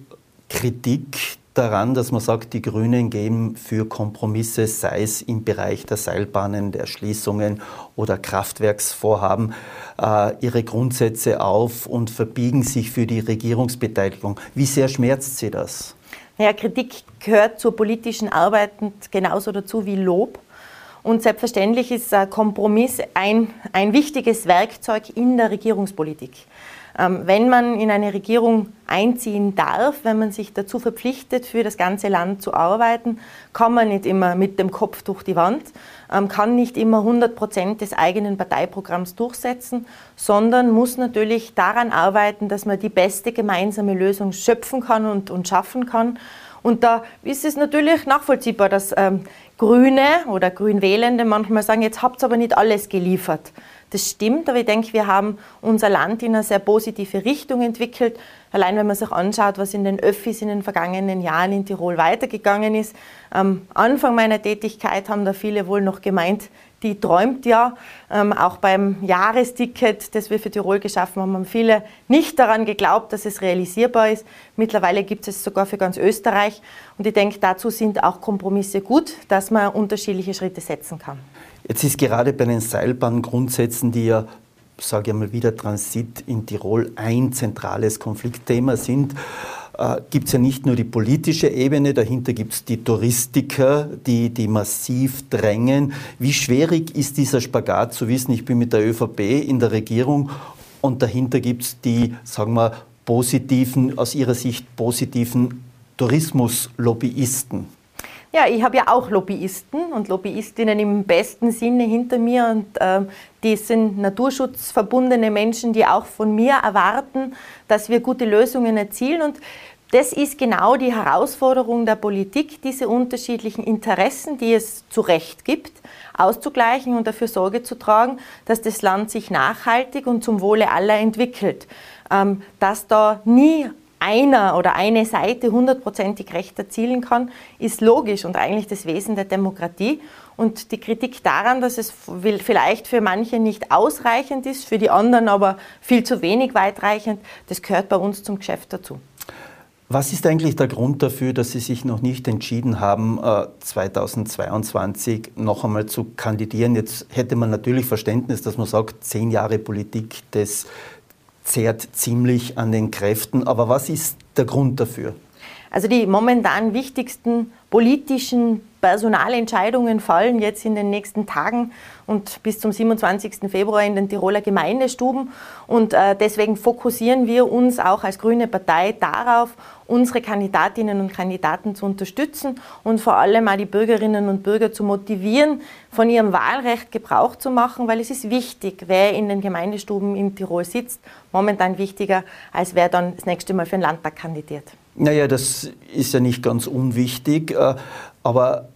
Kritik daran, dass man sagt, die Grünen geben für Kompromisse, sei es im Bereich der Seilbahnen, der Erschließungen oder Kraftwerksvorhaben, äh, ihre Grundsätze auf und verbiegen sich für die Regierungsbeteiligung. Wie sehr schmerzt Sie das? Naja, Kritik gehört zur politischen Arbeit genauso dazu wie Lob. Und selbstverständlich ist Kompromiss ein, ein wichtiges Werkzeug in der Regierungspolitik. Ähm, wenn man in eine Regierung einziehen darf, wenn man sich dazu verpflichtet, für das ganze Land zu arbeiten, kann man nicht immer mit dem Kopf durch die Wand, ähm, kann nicht immer 100 Prozent des eigenen Parteiprogramms durchsetzen, sondern muss natürlich daran arbeiten, dass man die beste gemeinsame Lösung schöpfen kann und, und schaffen kann. Und da ist es natürlich nachvollziehbar, dass ähm, Grüne oder Grünwählende manchmal sagen, jetzt habt ihr aber nicht alles geliefert. Das stimmt, aber ich denke, wir haben unser Land in eine sehr positive Richtung entwickelt. Allein wenn man sich anschaut, was in den Öffis in den vergangenen Jahren in Tirol weitergegangen ist. Am Anfang meiner Tätigkeit haben da viele wohl noch gemeint, die träumt ja. Ähm, auch beim Jahresticket, das wir für Tirol geschaffen haben, haben viele nicht daran geglaubt, dass es realisierbar ist. Mittlerweile gibt es sogar für ganz Österreich. Und ich denke, dazu sind auch Kompromisse gut, dass man unterschiedliche Schritte setzen kann. Jetzt ist gerade bei den Seilbahngrundsätzen, die ja, sage ich mal wieder, Transit in Tirol ein zentrales Konfliktthema sind, äh, gibt es ja nicht nur die politische Ebene, dahinter gibt es die Touristiker, die, die massiv drängen. Wie schwierig ist dieser Spagat zu wissen, ich bin mit der ÖVP in der Regierung und dahinter gibt es die, sagen wir, positiven, aus ihrer Sicht positiven Tourismuslobbyisten? Ja, ich habe ja auch Lobbyisten und Lobbyistinnen im besten Sinne hinter mir und äh, die sind naturschutzverbundene Menschen, die auch von mir erwarten, dass wir gute Lösungen erzielen und das ist genau die Herausforderung der Politik, diese unterschiedlichen Interessen, die es zu Recht gibt, auszugleichen und dafür Sorge zu tragen, dass das Land sich nachhaltig und zum Wohle aller entwickelt. Ähm, dass da nie einer oder eine Seite hundertprozentig Recht erzielen kann, ist logisch und eigentlich das Wesen der Demokratie. Und die Kritik daran, dass es vielleicht für manche nicht ausreichend ist, für die anderen aber viel zu wenig weitreichend, das gehört bei uns zum Geschäft dazu. Was ist eigentlich der Grund dafür, dass Sie sich noch nicht entschieden haben, 2022 äh, noch einmal zu kandidieren? Jetzt hätte man natürlich Verständnis, dass man sagt, zehn Jahre Politik, das zehrt ziemlich an den Kräften. Aber was ist der Grund dafür? Also die momentan wichtigsten politischen Personalentscheidungen fallen jetzt in den nächsten Tagen und bis zum 27. Februar in den Tiroler Gemeindestuben. Und äh, deswegen fokussieren wir uns auch als Grüne Partei darauf, unsere Kandidatinnen und Kandidaten zu unterstützen und vor allem auch die Bürgerinnen und Bürger zu motivieren, von ihrem Wahlrecht Gebrauch zu machen, weil es ist wichtig, wer in den Gemeindestuben in Tirol sitzt, momentan wichtiger, als wer dann das nächste Mal für den Landtag kandidiert. Naja, das ist ja nicht ganz unwichtig, äh, aber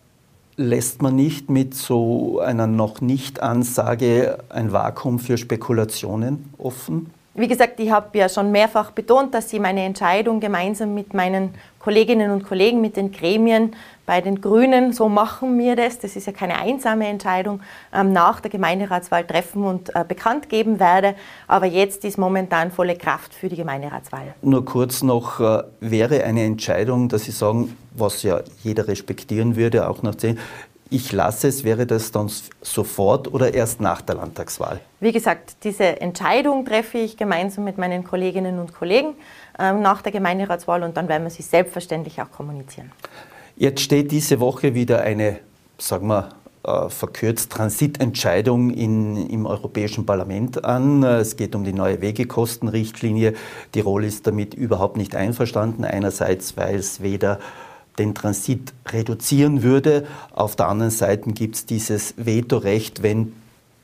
lässt man nicht mit so einer noch nicht Ansage ein Vakuum für Spekulationen offen? Wie gesagt, ich habe ja schon mehrfach betont, dass ich meine Entscheidung gemeinsam mit meinen Kolleginnen und Kollegen, mit den Gremien bei den Grünen, so machen wir das, das ist ja keine einsame Entscheidung, ähm, nach der Gemeinderatswahl treffen und äh, bekannt geben werde. Aber jetzt ist momentan volle Kraft für die Gemeinderatswahl. Nur kurz noch, äh, wäre eine Entscheidung, dass Sie sagen, was ja jeder respektieren würde, auch nach zehn, ich lasse es, wäre das dann sofort oder erst nach der Landtagswahl? Wie gesagt, diese Entscheidung treffe ich gemeinsam mit meinen Kolleginnen und Kollegen äh, nach der Gemeinderatswahl und dann werden wir sie selbstverständlich auch kommunizieren. Jetzt steht diese Woche wieder eine, sagen wir, äh, verkürzt Transitentscheidung in, im Europäischen Parlament an. Es geht um die neue Wegekostenrichtlinie. Tirol ist damit überhaupt nicht einverstanden. Einerseits, weil es weder den Transit reduzieren würde. Auf der anderen Seite gibt es dieses Vetorecht, wenn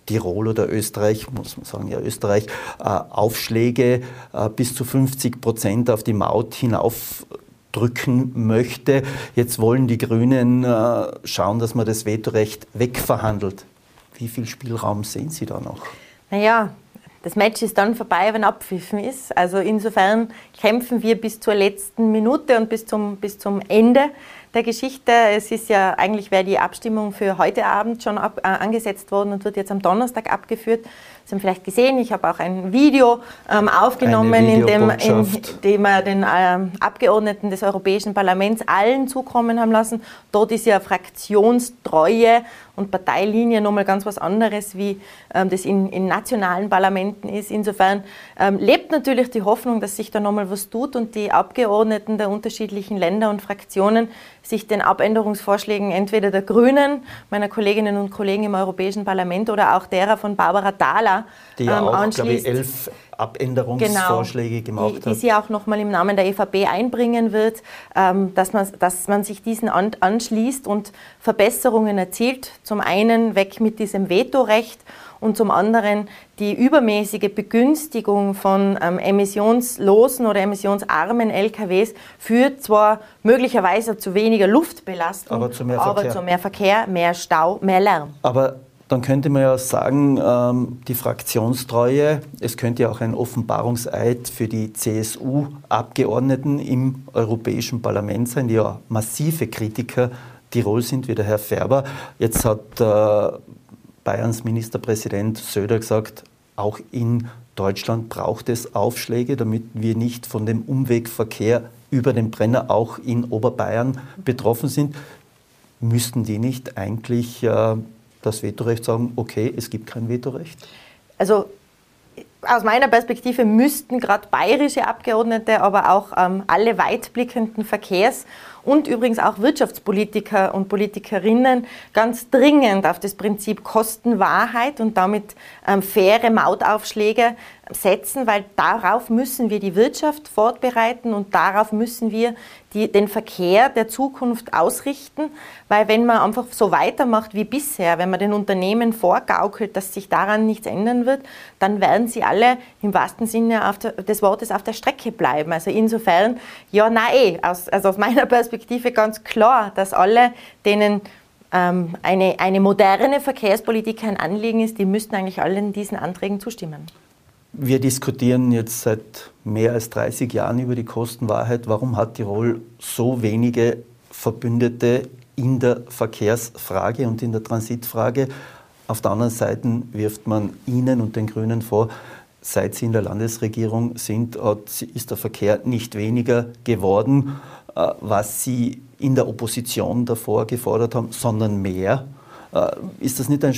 Tirol oder Österreich, muss man sagen, ja Österreich, äh, Aufschläge äh, bis zu 50 Prozent auf die Maut hinauf drücken möchte. Jetzt wollen die Grünen äh, schauen, dass man das Vetorecht wegverhandelt. Wie viel Spielraum sehen Sie da noch? Naja, das Match ist dann vorbei, wenn abpfiffen ist. Also insofern kämpfen wir bis zur letzten Minute und bis zum, bis zum Ende der Geschichte. Es ist ja eigentlich wäre die Abstimmung für heute Abend schon ab, äh, angesetzt worden und wird jetzt am Donnerstag abgeführt. Sie haben vielleicht gesehen, ich habe auch ein Video ähm, aufgenommen, in dem, in dem wir den ähm, Abgeordneten des Europäischen Parlaments allen zukommen haben lassen. Dort ist ja Fraktionstreue und Parteilinie nochmal ganz was anderes, wie ähm, das in, in, nationalen Parlamenten ist. Insofern ähm, lebt natürlich die Hoffnung, dass sich da nochmal was tut und die Abgeordneten der unterschiedlichen Länder und Fraktionen sich den Abänderungsvorschlägen entweder der Grünen, meiner Kolleginnen und Kollegen im Europäischen Parlament oder auch derer von Barbara Thaler die ja ähm, auch, glaube ich, elf Abänderungsvorschläge genau, gemacht die, hat. Die sie auch nochmal im Namen der EVP einbringen wird, ähm, dass, man, dass man sich diesen an, anschließt und Verbesserungen erzielt. Zum einen weg mit diesem Vetorecht und zum anderen die übermäßige Begünstigung von ähm, emissionslosen oder emissionsarmen LKWs führt zwar möglicherweise zu weniger Luftbelastung, aber zu mehr, aber Verkehr. Zu mehr Verkehr, mehr Stau, mehr Lärm. Aber dann könnte man ja sagen, ähm, die Fraktionstreue, es könnte ja auch ein Offenbarungseid für die CSU-Abgeordneten im Europäischen Parlament sein, die ja massive Kritiker Tirol sind, wie der Herr Färber. Jetzt hat äh, Bayerns Ministerpräsident Söder gesagt, auch in Deutschland braucht es Aufschläge, damit wir nicht von dem Umwegverkehr über den Brenner auch in Oberbayern betroffen sind. Müssten die nicht eigentlich äh, das Vetorecht sagen, okay, es gibt kein Vetorecht? Also aus meiner Perspektive müssten gerade bayerische Abgeordnete, aber auch ähm, alle weitblickenden Verkehrs- und übrigens auch Wirtschaftspolitiker und Politikerinnen ganz dringend auf das Prinzip Kostenwahrheit und damit faire Mautaufschläge setzen, weil darauf müssen wir die Wirtschaft fortbereiten und darauf müssen wir die, den Verkehr der Zukunft ausrichten, weil wenn man einfach so weitermacht wie bisher, wenn man den Unternehmen vorgaukelt, dass sich daran nichts ändern wird, dann werden sie alle im wahrsten Sinne der, des Wortes auf der Strecke bleiben. Also insofern, ja, nein, eh, aus, also aus meiner Perspektive ganz klar, dass alle, denen ähm, eine, eine moderne Verkehrspolitik ein Anliegen ist, die müssten eigentlich allen diesen Anträgen zustimmen. Wir diskutieren jetzt seit mehr als 30 Jahren über die Kostenwahrheit. Warum hat Tirol so wenige Verbündete in der Verkehrsfrage und in der Transitfrage? Auf der anderen Seite wirft man Ihnen und den Grünen vor, seit Sie in der Landesregierung sind, ist der Verkehr nicht weniger geworden, äh, was Sie in der Opposition davor gefordert haben, sondern mehr. Äh, ist das nicht ein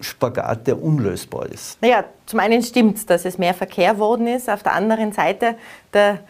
Spagat, der unlösbar ist. Naja, zum einen stimmt es, dass es mehr Verkehr worden ist. Auf der anderen Seite, der,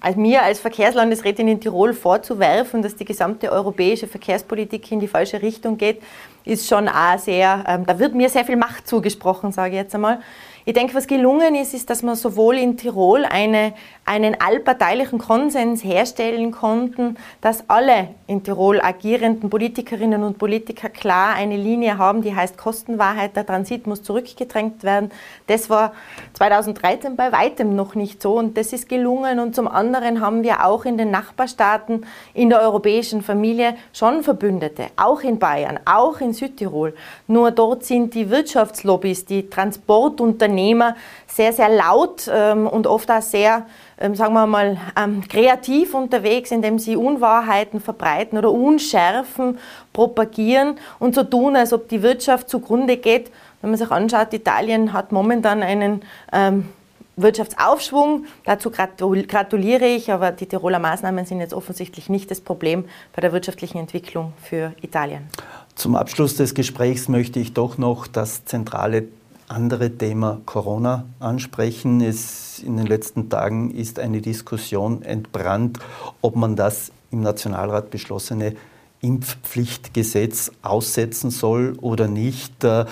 als mir als Verkehrslandesrätin in Tirol vorzuwerfen, dass die gesamte europäische Verkehrspolitik in die falsche Richtung geht, ist schon auch sehr, ähm, da wird mir sehr viel Macht zugesprochen, sage ich jetzt einmal. Ich denke, was gelungen ist, ist, dass wir sowohl in Tirol eine, einen allparteilichen Konsens herstellen konnten, dass alle in Tirol agierenden Politikerinnen und Politiker klar eine Linie haben, die heißt Kostenwahrheit, der Transit muss zurückgedrängt werden. Das war 2013 bei weitem noch nicht so und das ist gelungen. Und zum anderen haben wir auch in den Nachbarstaaten in der europäischen Familie schon Verbündete, auch in Bayern, auch in Südtirol. Nur dort sind die Wirtschaftslobbys, die Transportunternehmen, Unternehmer sehr, sehr laut ähm, und oft auch sehr, ähm, sagen wir mal, ähm, kreativ unterwegs, indem sie Unwahrheiten verbreiten oder Unschärfen propagieren und so tun, als ob die Wirtschaft zugrunde geht. Wenn man sich anschaut, Italien hat momentan einen Wirtschaftsaufschwung. Dazu gratuliere ich, aber die Tiroler Maßnahmen sind jetzt offensichtlich nicht das Problem bei der wirtschaftlichen Entwicklung für Italien. Zum Abschluss des Gesprächs möchte ich doch noch das zentrale andere Thema Corona ansprechen. Es, in den letzten Tagen ist eine Diskussion entbrannt, ob man das im Nationalrat beschlossene Impfpflichtgesetz aussetzen soll oder nicht. Äh,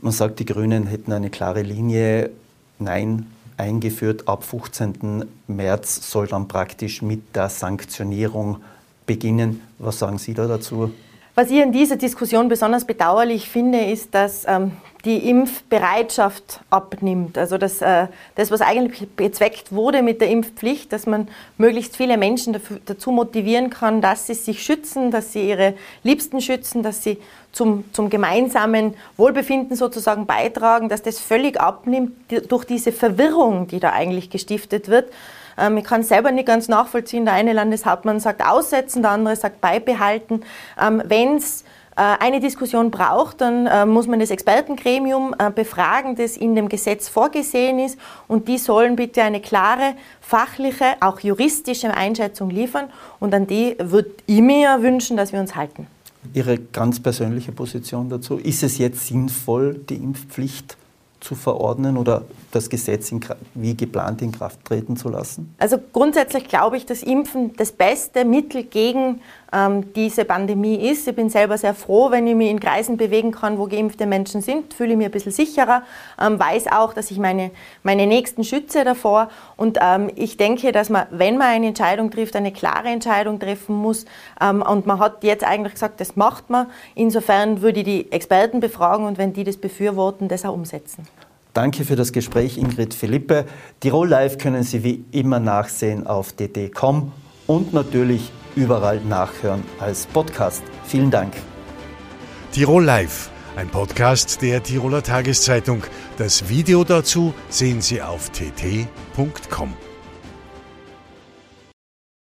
man sagt, die Grünen hätten eine klare Linie. Nein, eingeführt. Ab 15. März soll dann praktisch mit der Sanktionierung beginnen. Was sagen Sie da dazu? Was ich in dieser Diskussion besonders bedauerlich finde, ist, dass ähm, die Impfbereitschaft abnimmt. Also dass, äh, das, was eigentlich bezweckt wurde mit der Impfpflicht, dass man möglichst viele Menschen dafür, dazu motivieren kann, dass sie sich schützen, dass sie ihre Liebsten schützen, dass sie zum, zum gemeinsamen Wohlbefinden sozusagen beitragen, dass das völlig abnimmt durch diese Verwirrung, die da eigentlich gestiftet wird. Ähm, ich kann es selber nicht ganz nachvollziehen. Der eine Landeshauptmann sagt aussetzen, der andere sagt beibehalten. Ähm, Wenn es äh, eine Diskussion braucht, dann äh, muss man das Expertengremium äh, befragen, das in dem Gesetz vorgesehen ist. Und die sollen bitte eine klare, fachliche, auch juristische Einschätzung liefern. Und an die würde ich mir wünschen, dass wir uns halten. Ihre ganz persönliche Position dazu. Ist es jetzt sinnvoll, die Impfpflicht zu verordnen oder das Gesetz in, wie geplant in Kraft treten zu lassen? Also grundsätzlich glaube ich, dass Impfen das beste Mittel gegen diese Pandemie ist. Ich bin selber sehr froh, wenn ich mich in Kreisen bewegen kann, wo geimpfte Menschen sind, fühle ich mich ein bisschen sicherer, ähm, weiß auch, dass ich meine, meine Nächsten schütze davor und ähm, ich denke, dass man, wenn man eine Entscheidung trifft, eine klare Entscheidung treffen muss ähm, und man hat jetzt eigentlich gesagt, das macht man. Insofern würde ich die Experten befragen und wenn die das befürworten, das auch umsetzen. Danke für das Gespräch, Ingrid Philippe. Tirol Live können Sie wie immer nachsehen auf dd.com und natürlich überall nachhören als Podcast. Vielen Dank. Tirol Live, ein Podcast der Tiroler Tageszeitung. Das Video dazu sehen Sie auf tt.com.